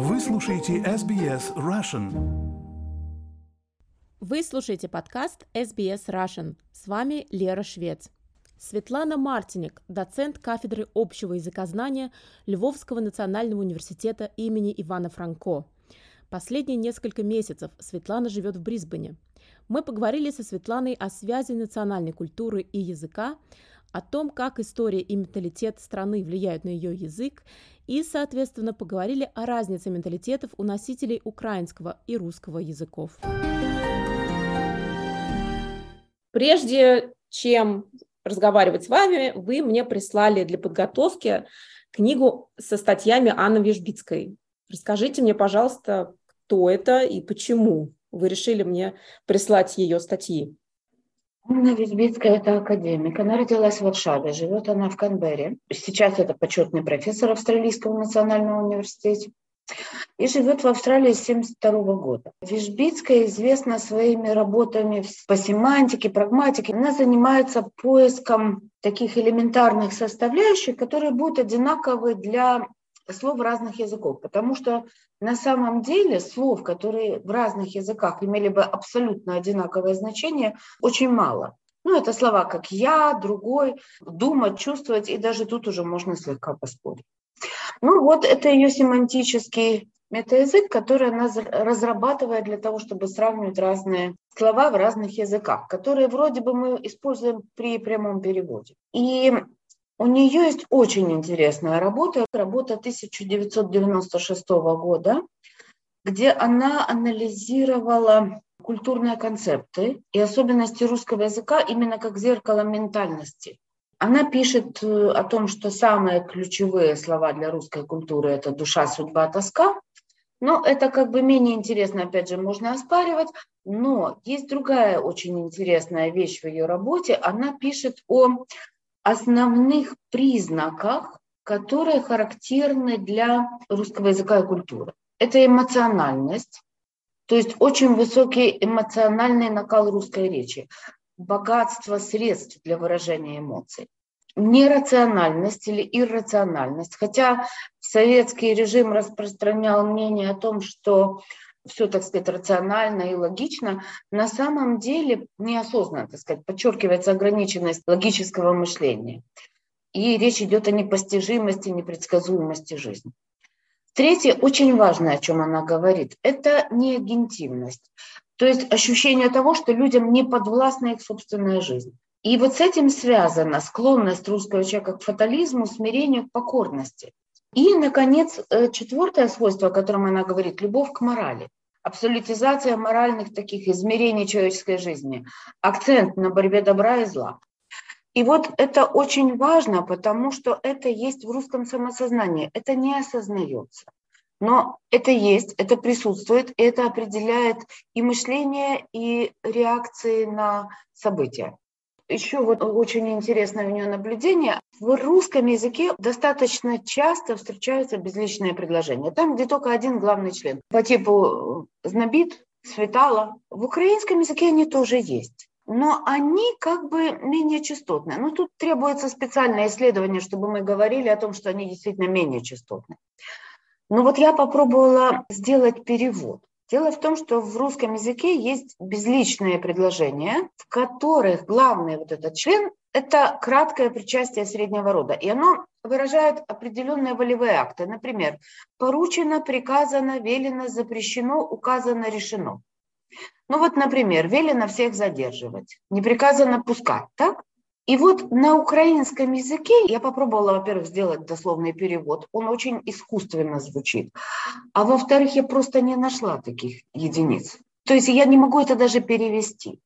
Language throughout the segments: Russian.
Вы слушаете SBS Russian. Вы слушаете подкаст SBS Russian. С вами Лера Швец. Светлана Мартиник, доцент кафедры общего языкознания Львовского национального университета имени Ивана Франко. Последние несколько месяцев Светлана живет в Брисбене. Мы поговорили со Светланой о связи национальной культуры и языка, о том, как история и менталитет страны влияют на ее язык, и, соответственно, поговорили о разнице менталитетов у носителей украинского и русского языков. Прежде чем разговаривать с вами, вы мне прислали для подготовки книгу со статьями Анны Вежбицкой. Расскажите мне, пожалуйста, кто это и почему вы решили мне прислать ее статьи. Анна Визбицкая – это академик. Она родилась в Варшаве, живет она в Канберре. Сейчас это почетный профессор Австралийского национального университета. И живет в Австралии с 1972 года. Вишбицкая известна своими работами по семантике, прагматике. Она занимается поиском таких элементарных составляющих, которые будут одинаковы для слов разных языков, потому что на самом деле слов, которые в разных языках имели бы абсолютно одинаковое значение, очень мало. Ну, это слова как «я», «другой», «думать», «чувствовать», и даже тут уже можно слегка поспорить. Ну, вот это ее семантический метаязык, который она разрабатывает для того, чтобы сравнивать разные слова в разных языках, которые вроде бы мы используем при прямом переводе. И у нее есть очень интересная работа, работа 1996 года, где она анализировала культурные концепты и особенности русского языка именно как зеркало ментальности. Она пишет э, о том, что самые ключевые слова для русской культуры – это душа, судьба, тоска. Но это как бы менее интересно, опять же, можно оспаривать. Но есть другая очень интересная вещь в ее работе. Она пишет о основных признаках, которые характерны для русского языка и культуры. Это эмоциональность, то есть очень высокий эмоциональный накал русской речи, богатство средств для выражения эмоций, нерациональность или иррациональность. Хотя советский режим распространял мнение о том, что все, так сказать, рационально и логично, на самом деле неосознанно, так сказать, подчеркивается ограниченность логического мышления. И речь идет о непостижимости, непредсказуемости жизни. Третье, очень важное, о чем она говорит, это неагентивность. То есть ощущение того, что людям не подвластна их собственная жизнь. И вот с этим связана склонность русского человека к фатализму, смирению, к покорности. И, наконец, э, четвертое свойство, о котором она говорит, любовь к морали абсолютизация моральных таких измерений человеческой жизни, акцент на борьбе добра и зла. И вот это очень важно, потому что это есть в русском самосознании, это не осознается. Но это есть, это присутствует, и это определяет и мышление, и реакции на события. Еще вот очень интересное у нее наблюдение. В русском языке достаточно часто встречаются безличные предложения. Там, где только один главный член. По типу э, «знобит», «светало». В украинском языке они тоже есть. Но они как бы менее частотные. Ну, тут требуется специальное исследование, чтобы мы говорили о том, что они действительно менее частотные. Но вот я попробовала сделать перевод. Дело в том, что в русском языке есть безличные предложения, в которых главный вот этот член – это краткое причастие среднего рода, и оно выражает определенные волевые акты. Например, поручено, приказано, велено, запрещено, указано, решено. Ну вот, например, велено всех задерживать, не приказано пускать, так? И вот на украинском языке я попробовала, во-первых, сделать дословный перевод. Он очень искусственно звучит. А во-вторых, я просто не нашла таких единиц. То есть я не могу это даже перевести.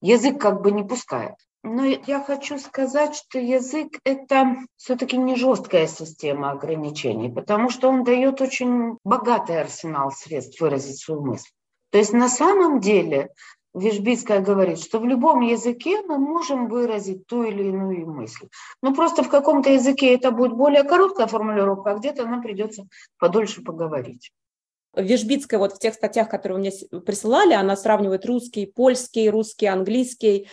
Язык как бы не пускает. Но я хочу сказать, что язык – это все-таки не жесткая система ограничений, потому что он дает очень богатый арсенал средств выразить свою мысль. То есть на самом деле Вишбицкая говорит, что в любом языке мы можем выразить ту или иную мысль. Но просто в каком-то языке это будет более короткая формулировка, а где-то нам придется подольше поговорить. Вишбицкая вот в тех статьях, которые вы мне присылали, она сравнивает русский, польский, русский, английский.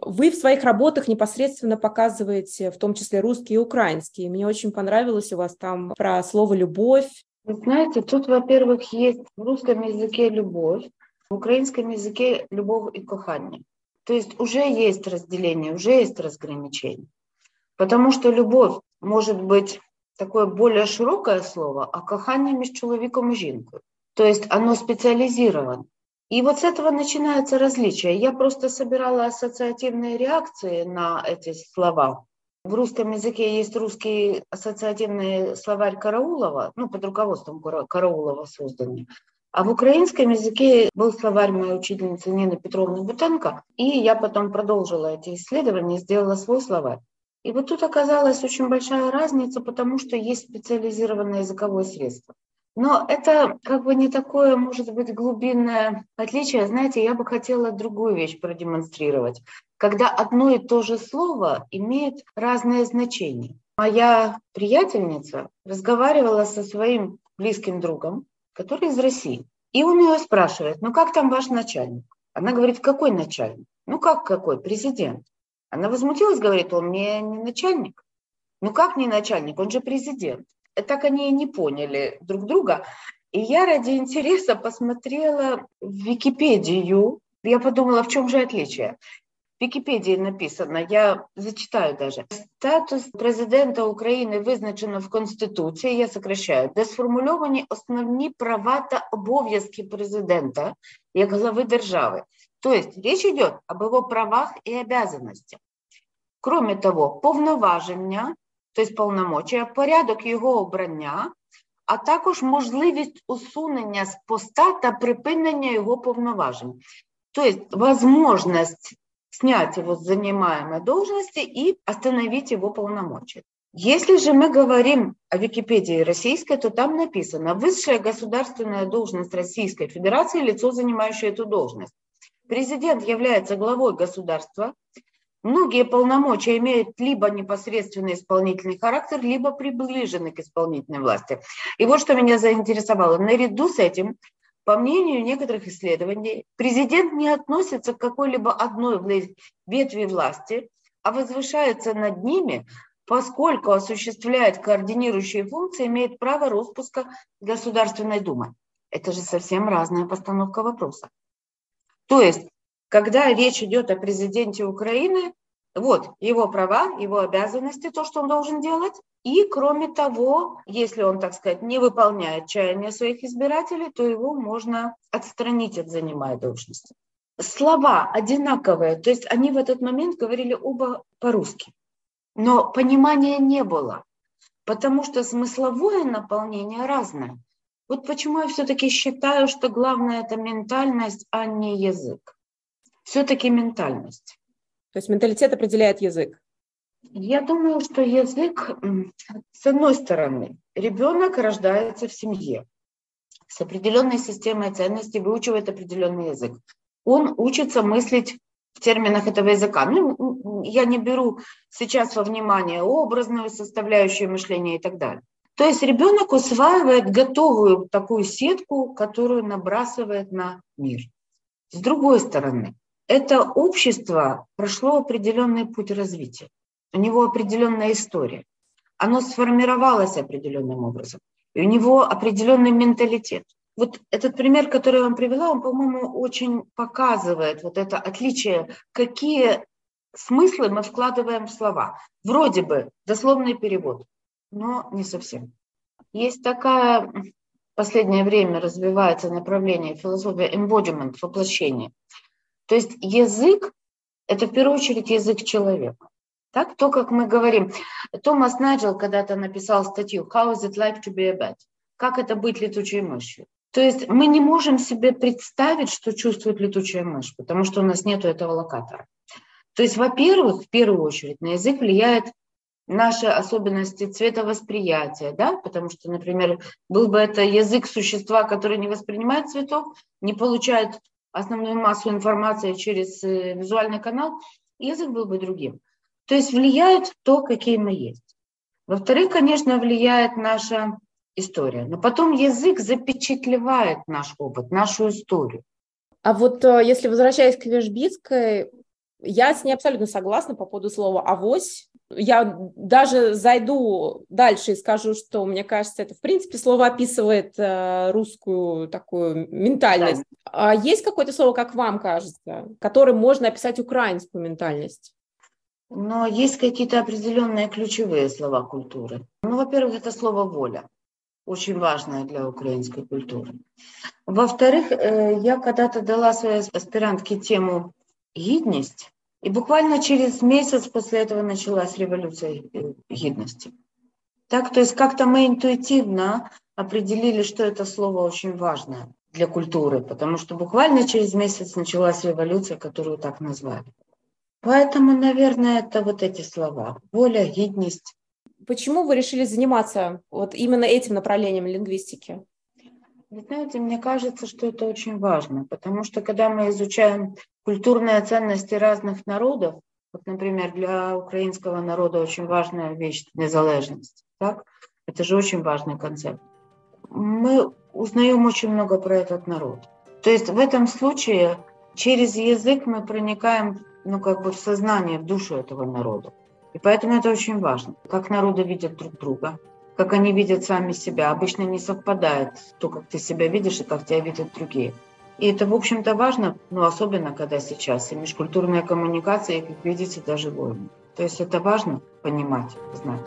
Вы в своих работах непосредственно показываете в том числе русский и украинский. Мне очень понравилось у вас там про слово «любовь», Вы знаете, тут, во-первых, есть в русском языке любовь, украинском языке любовь и кохание. То есть уже есть разделение, уже есть разграничение. Потому что любовь может быть такое более широкое слово, а кохание между человеком и жінкою. То есть оно специализировано. И вот с этого начинается различие. Я просто собирала ассоциативные реакции на эти слова. В русском языке есть русский ассоциативный словарь Караулова, ну, под руководством Караулова созданный. А в украинском языке был словарь моей учительницы Нины Петровны Бутенко, и я потом продолжила эти исследования, сделала свой словарь. И вот тут оказалась очень большая разница, потому что есть специализированное языковое средство. Но это как бы не такое, может быть, глубинное отличие. Знаете, я бы хотела другую вещь продемонстрировать. Когда одно и то же слово имеет разное значение. Моя приятельница разговаривала со своим близким другом, который из России. И он ее спрашивает, ну как там ваш начальник? Она говорит, какой начальник? Ну как какой? Президент. Она возмутилась, говорит, он мне не начальник. Ну как не начальник? Он же президент так они и не поняли друг друга. И я ради интереса посмотрела в Википедию. Я подумала, в чем же отличие. В Википедии написано, я зачитаю даже. Статус президента України визначено в Конституції, я сокращаю, де сформульовані основні права та обов'язки президента як глави держави. То есть речь идет об его правах и обязанностях. Кроме того, повноваження тобто повномочія, порядок його обрання, а також можливість усунення з поста та припинення його повноважень. Тобто возможность снять его с занимаемой должности и остановить его полномочия. Если же мы говорим о Википедии российской, то там написано «Высшая государственная должность Российской Федерации – лицо, занимающее эту должность». Президент является главой государства, Многие полномочия имеют либо непосредственный исполнительный характер, либо приближены к исполнительной власти. И вот что меня заинтересовало. Наряду с этим, по мнению некоторых исследований, президент не относится к какой-либо одной ветви власти, а возвышается над ними, поскольку осуществляет координирующие функции, имеет право распуска Государственной Думы. Это же совсем разная постановка вопроса. То есть когда речь идет о президенте Украины, вот его права, его обязанности, то, что он должен делать. И, кроме того, если он, так сказать, не выполняет чаяния своих избирателей, то его можно отстранить от занимаемой должности. Слова одинаковые, то есть они в этот момент говорили оба по-русски. Но понимания не было, потому что смысловое наполнение разное. Вот почему я все-таки считаю, что главное это ментальность, а не язык все-таки ментальность. То есть менталитет определяет язык? Я думаю, что язык, с одной стороны, ребенок рождается в семье с определенной системой ценностей, выучивает определенный язык. Он учится мыслить в терминах этого языка. Ну, я не беру сейчас во внимание образную составляющую мышления и так далее. То есть ребенок усваивает готовую такую сетку, которую набрасывает на мир. С другой стороны, это общество прошло определенный путь развития. У него определенная история. Оно сформировалось определенным образом. И у него определенный менталитет. Вот этот пример, который я вам привела, он, по-моему, очень показывает вот это отличие, какие смыслы мы вкладываем в слова. Вроде бы дословный перевод, но не совсем. Есть такая в последнее время развивается направление философия embodiment, воплощение. То есть язык – это в первую очередь язык человека. Так, то, как мы говорим. Томас Найджел когда-то написал статью «How is it like to be a bat?» Как это быть летучей мышью? То есть мы не можем себе представить, что чувствует летучая мышь, потому что у нас нет этого локатора. То есть, во-первых, в первую очередь на язык влияет наши особенности цветовосприятия, да, потому что, например, был бы это язык существа, который не воспринимает цветов, не получает основную массу информации через э, визуальный канал, язык был бы другим. То есть влияет то, какие мы есть. Во-вторых, конечно, влияет наша история. Но потом язык запечатлевает наш опыт, нашу историю. А вот э, если возвращаясь к Вежбицкой, я с ней абсолютно согласна по поводу слова «авось». Я даже зайду дальше и скажу, что мне кажется, это в принципе слово описывает э, русскую такую ментальность. Да. А есть какое-то слово, как вам кажется, которым можно описать украинскую ментальность? Но есть какие-то определенные ключевые слова культуры. Ну, во-первых, это слово воля очень важное для украинской культуры. Во-вторых, э, я когда-то дала своей аспирантке тему «Гидность», и буквально через месяц после этого началась революция гидности. Так, то есть как-то мы интуитивно определили, что это слово очень важное для культуры, потому что буквально через месяц началась революция, которую так назвали. Поэтому, наверное, это вот эти слова. Воля, гидность. Почему вы решили заниматься вот именно этим направлением лингвистики? Вы знаете, мне кажется, что это очень важно, потому что когда мы изучаем культурные ценности разных народов, вот, например, для украинского народа очень важная вещь – незалежность. Так? Это же очень важный концепт. Мы узнаем очень много про этот народ. То есть в этом случае через язык мы проникаем ну, как бы в сознание, в душу этого народа. И поэтому это очень важно, как народы видят друг друга, как они видят сами себя. Обычно не совпадает то, как ты себя видишь и как тебя видят другие. И это, в общем-то, важно, но ну, особенно, когда сейчас и межкультурная коммуникация, и, как видите, даже войны. То есть это важно понимать, знать.